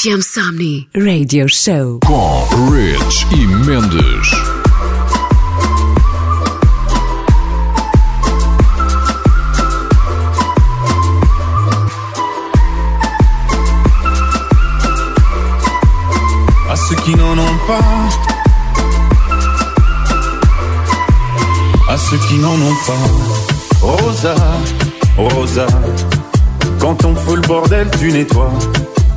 FM Somni Radio Show com Rich e Mendes. À ceux qui n'en ont pas, à ceux qui n'en ont pas, Rosa, Rosa, quand on fout le bordel, tu nettoies.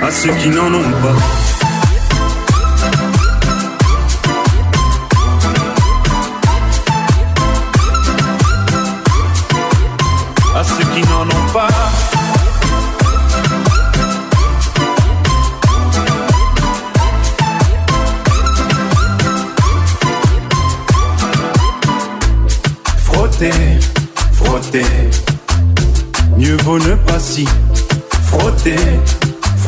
À ceux qui n'en ont pas. à ceux qui n'en ont pas. Frotter, frotter, mieux vaut ne pas si frotter,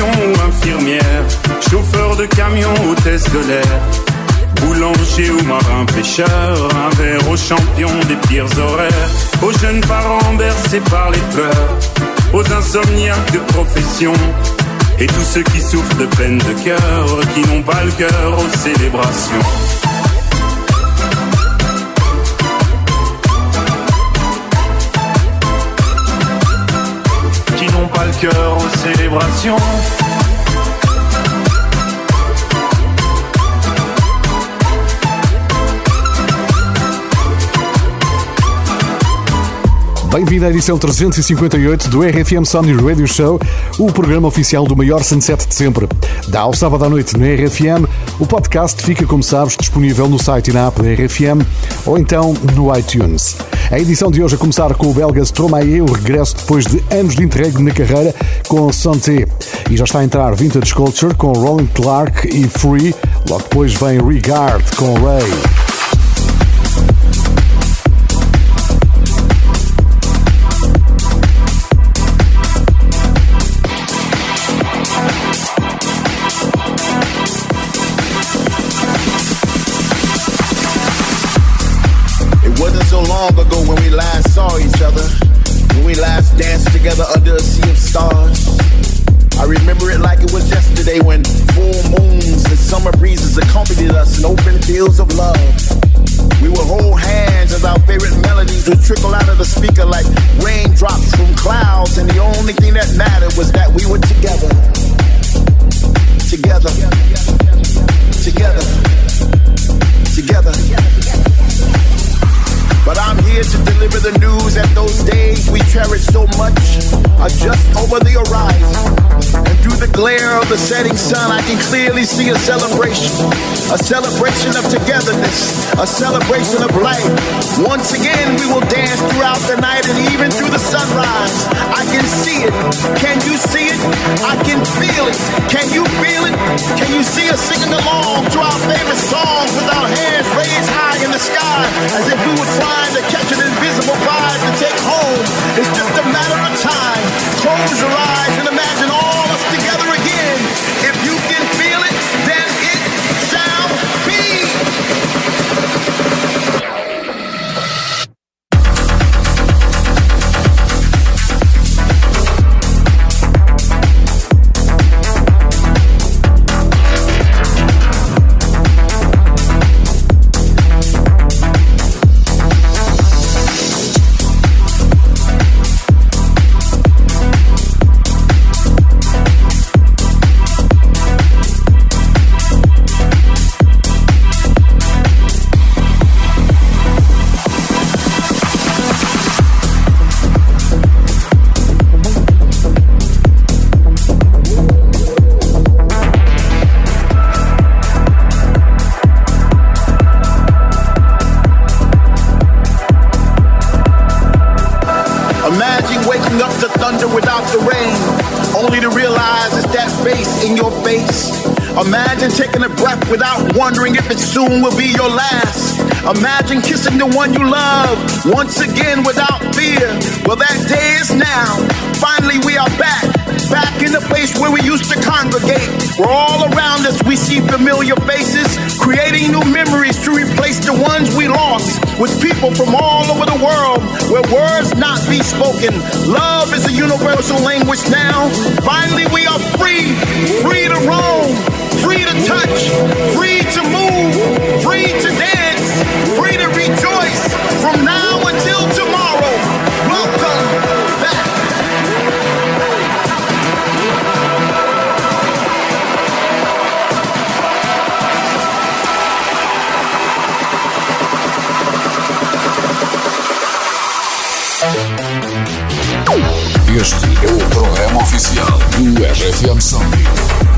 Ou infirmière, chauffeur de camion, hôtesse de l'air, boulanger ou marin pêcheur, un verre aux champions des pires horaires, aux jeunes parents bercés par les pleurs, aux insomniaques de profession, et tous ceux qui souffrent de peine de cœur, qui n'ont pas le cœur aux célébrations. Cœur aux célébrations. Bem-vindo à edição 358 do RFM Sony Radio Show, o programa oficial do maior sunset de sempre. Da ao sábado à noite no RFM, o podcast fica, como sabes, disponível no site e na app da RFM ou então no iTunes. A edição de hoje a começar com o belga Stromae, o regresso depois de anos de interregno na carreira com Santé. E já está a entrar Vintage Culture com Rolling Clark e Free, logo depois vem Regard com Ray. Last saw each other, when we last danced together under a sea of stars. I remember it like it was yesterday when full moons and summer breezes accompanied us in open fields of love. We would hold hands as our favorite melodies would trickle out of the speaker like raindrops from clouds, and the only thing that mattered was that we were together. Together. Together. Together. But I'm here to deliver the news that those days we cherish so much are just over the horizon. And through the glare of the setting sun, I can clearly see a celebration. A celebration of togetherness, a celebration of life. Once again, we will dance throughout the night and even through the sunrise. I can see it. Can you see it? I can feel it. Can you feel it? Can you see us singing along to our favorite songs with our hands raised high in the sky as if we were flying? trying to catch an invisible prize to take home. It's just a matter of time. Close your eyes and imagine all Este é o programa oficial do RFM Sonic.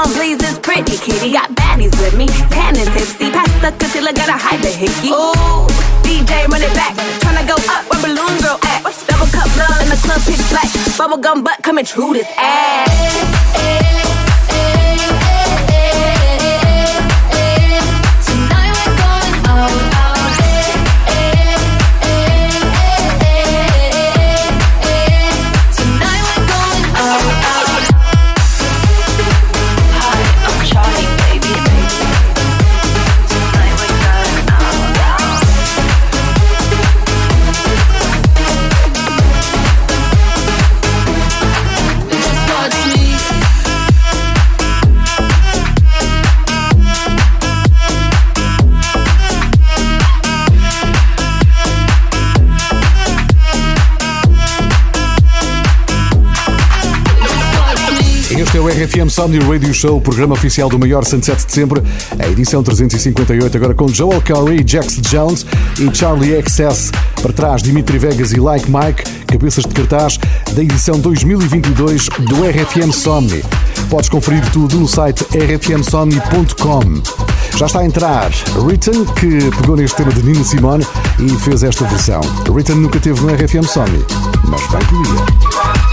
Who please this pretty kitty? Got baddies with me, tan and tipsy. Pass the concealer, gotta hide the hickey. Ooh, DJ run it back. Tryna go up where balloon girl at. Double cup love in the club pitch black. Bubblegum butt coming true this ass. É o RFM Somni Radio Show, o programa oficial do maior Sunset de sempre, a edição 358, agora com Joel Curry, Jax Jones e Charlie XS. Para trás, Dimitri Vegas e Like Mike, cabeças de cartaz da edição 2022 do RFM Somni. Podes conferir tudo no site rfmsomni.com. Já está a entrar Ritten, que pegou neste tema de Nina Simone e fez esta versão. Ritten nunca teve no RFM Somni, mas bem podia.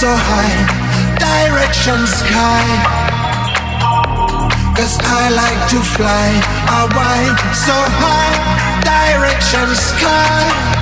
so high, direction sky. Cause I like to fly, I so high, direction sky.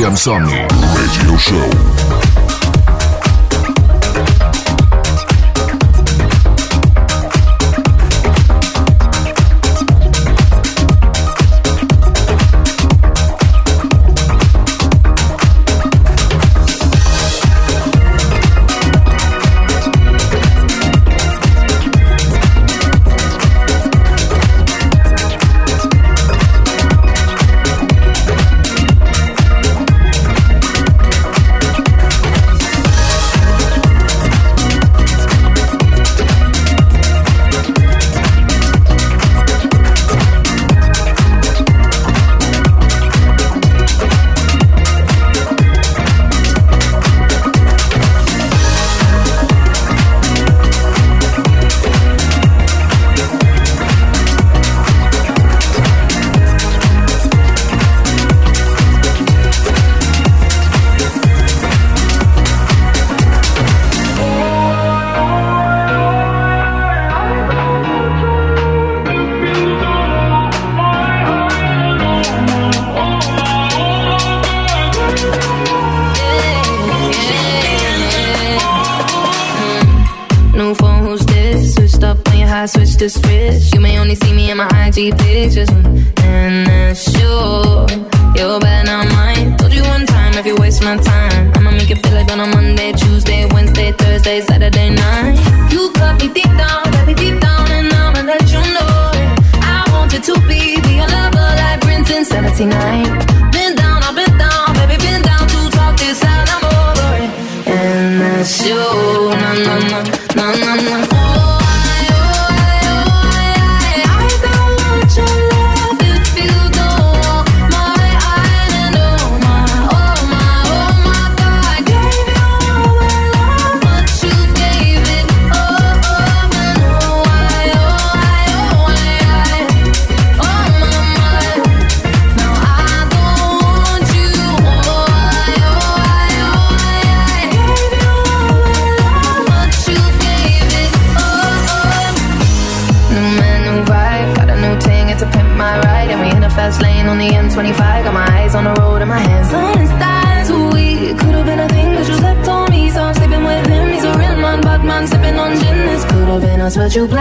RFM Somni Radio Show. your blame?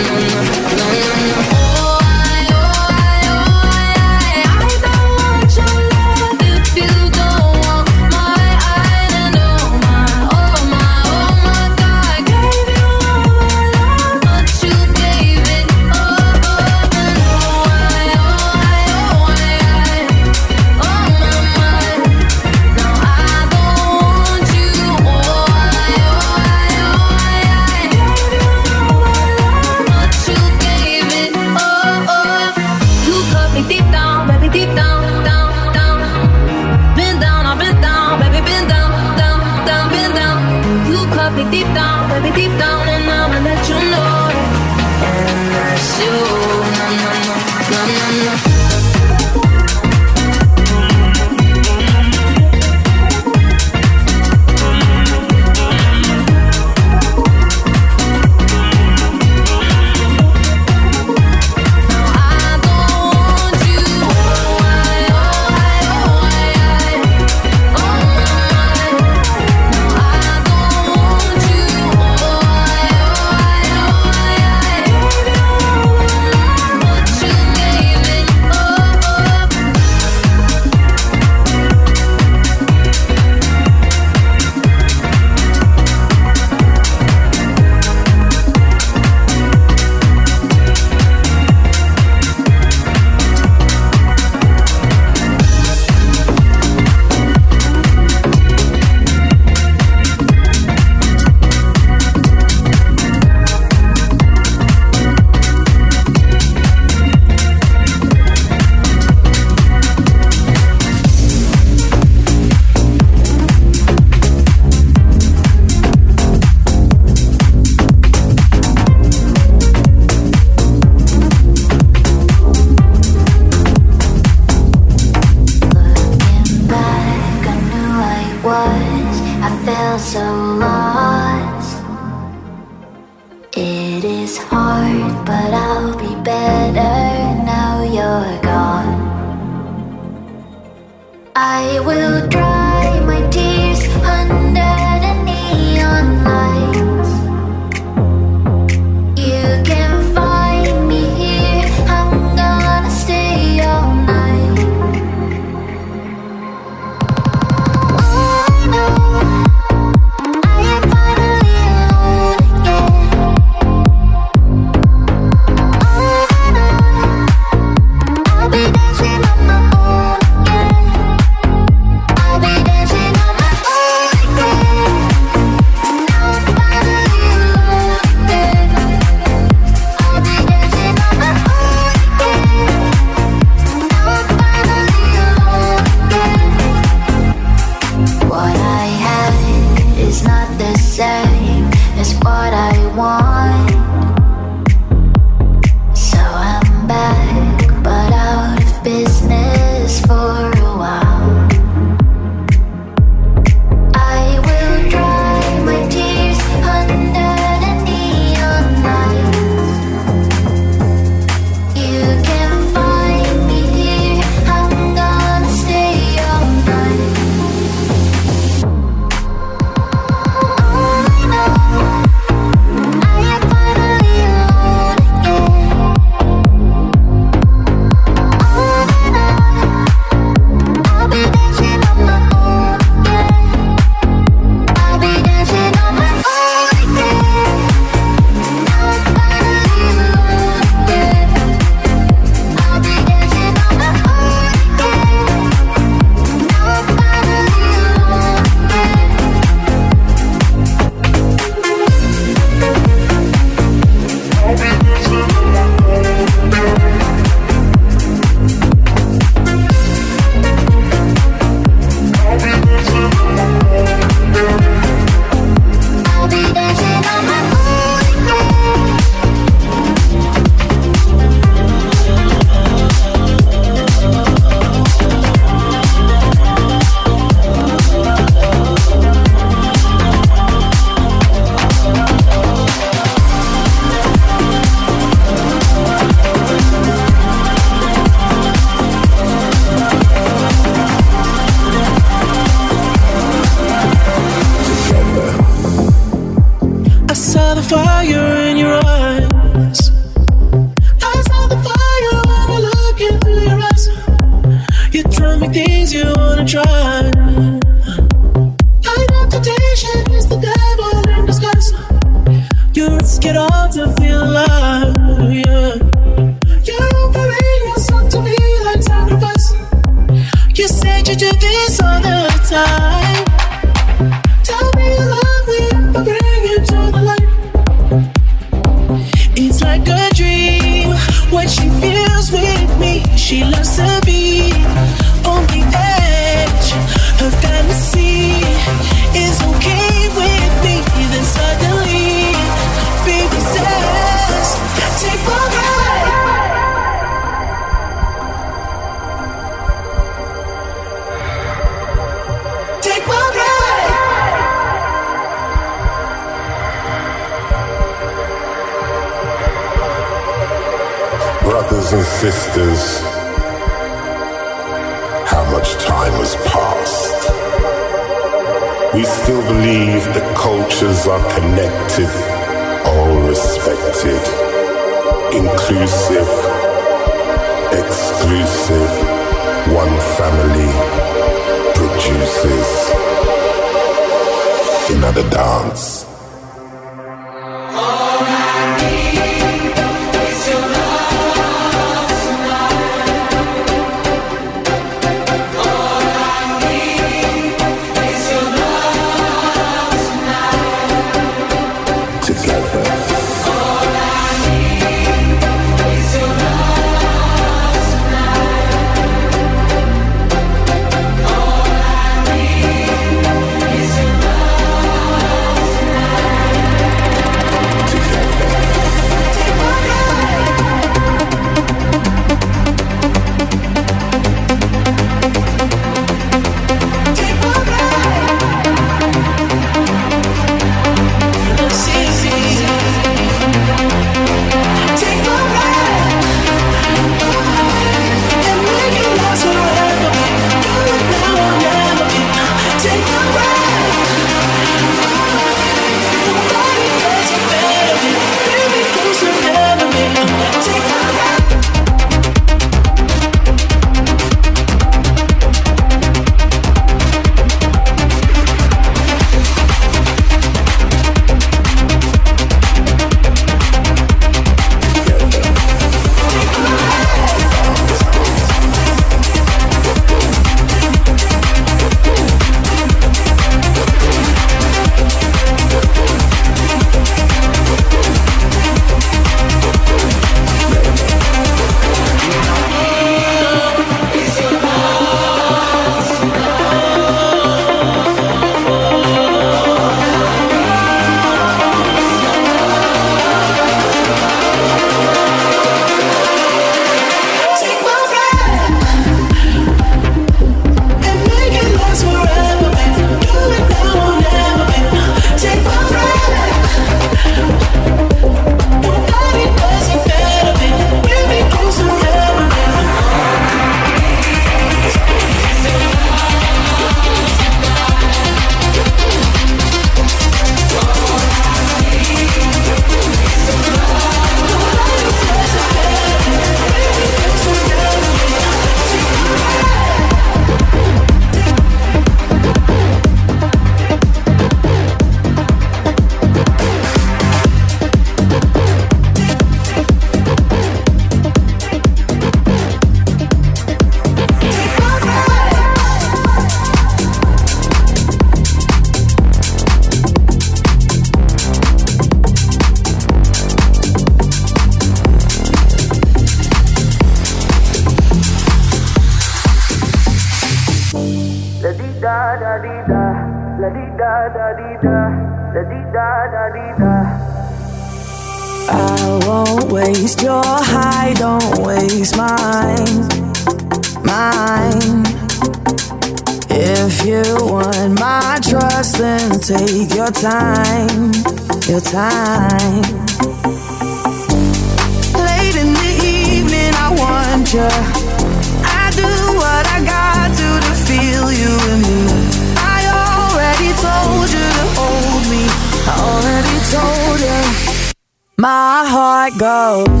goes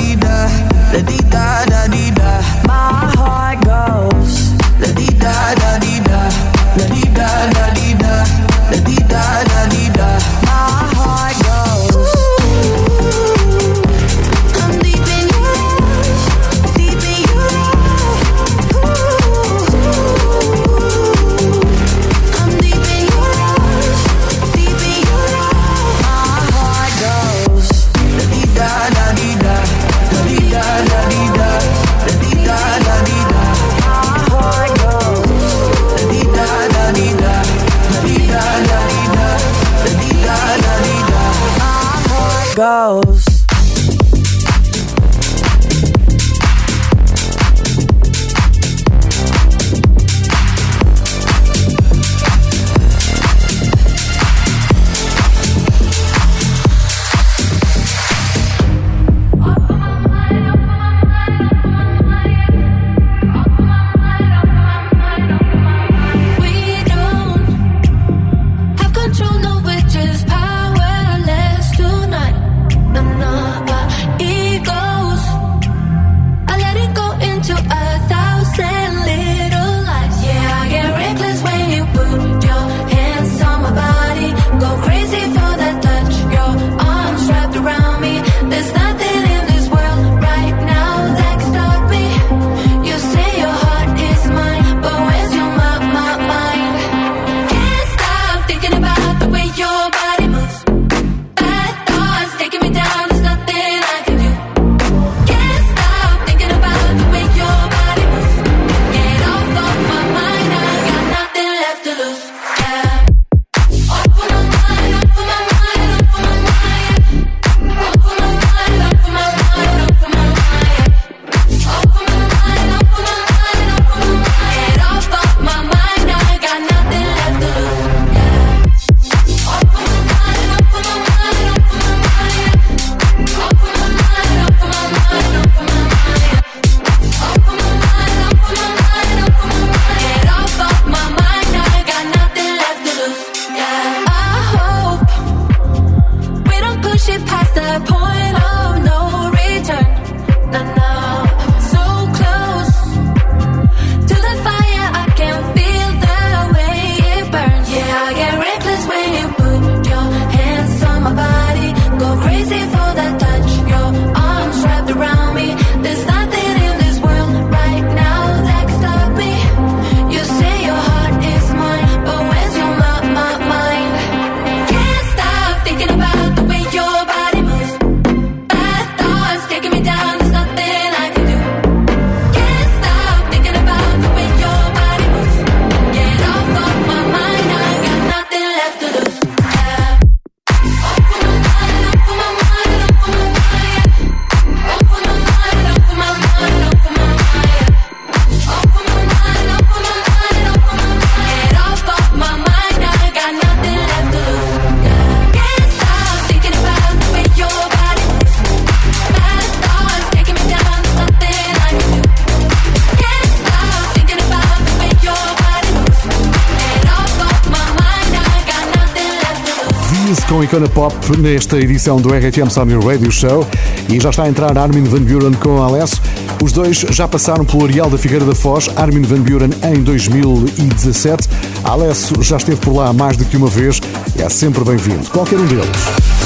da da dee da, da dee Icona Pop nesta edição do RFM Sony Radio Show e já está a entrar Armin Van Buren com Alessio. Os dois já passaram pelo Areal da Figueira da Foz, Armin Van Buren em 2017. Alessio já esteve por lá mais do que uma vez e é sempre bem-vindo, qualquer um deles.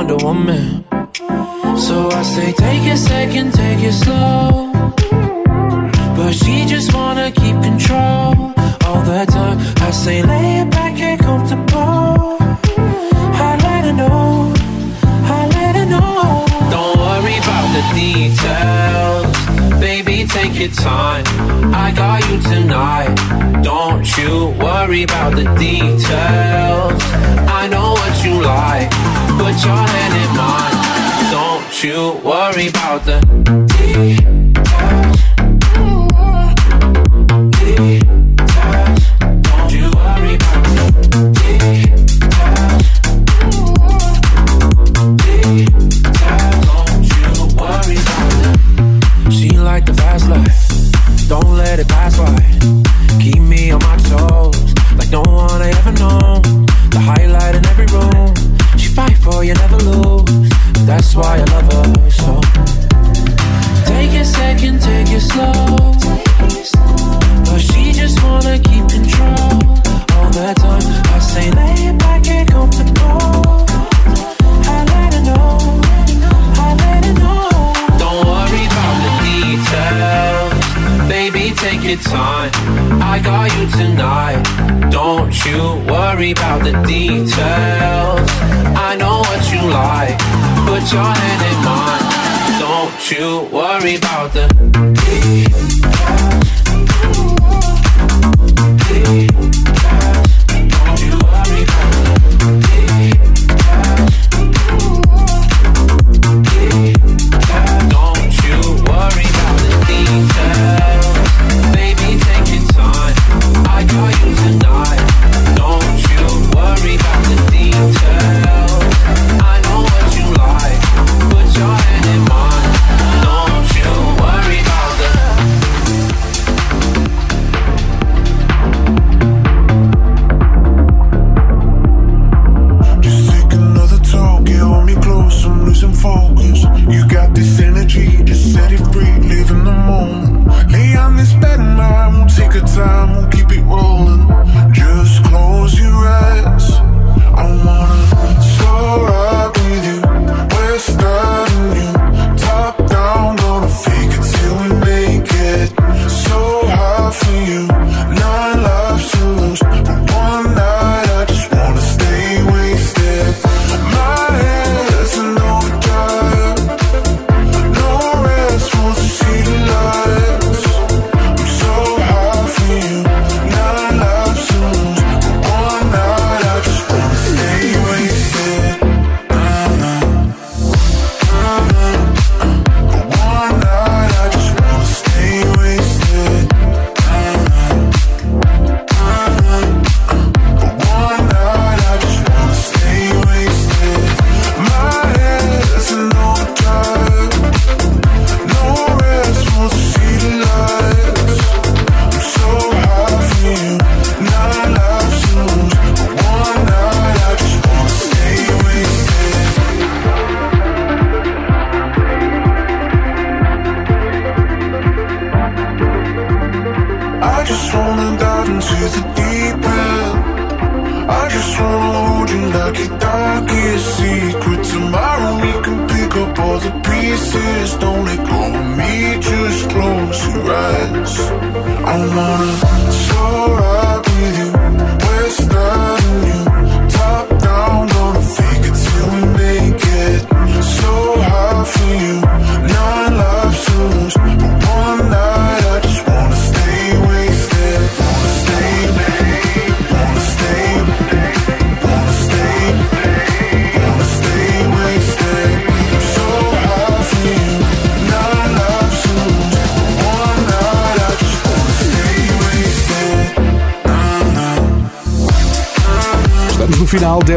Wonder Woman. So I say, take a second, take it slow. But she just wanna keep control all the time. I say, lay it back, get comfortable. I let her know, the details. Baby, take your time. I got you tonight. Don't you worry about the details. I know what you like put your hand in mine. Don't you worry about the details. so you never lose. That's why I love her so. Take a second, take it slow. But she just wanna keep control all the time. I say lay back and comfortable. your time. I got you tonight. Don't you worry about the details. I know what you like. Put your hand in mine. Don't you worry about the details.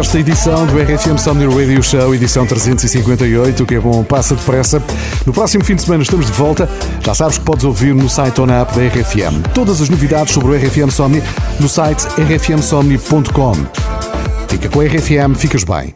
esta edição do RFM Somni Radio Show, edição 358, o que é bom, passa depressa. No próximo fim de semana estamos de volta. Já sabes que podes ouvir no site ou na app da RFM. Todas as novidades sobre o RFM Somni no site rfmsomni.com. Fica com a RFM, ficas bem.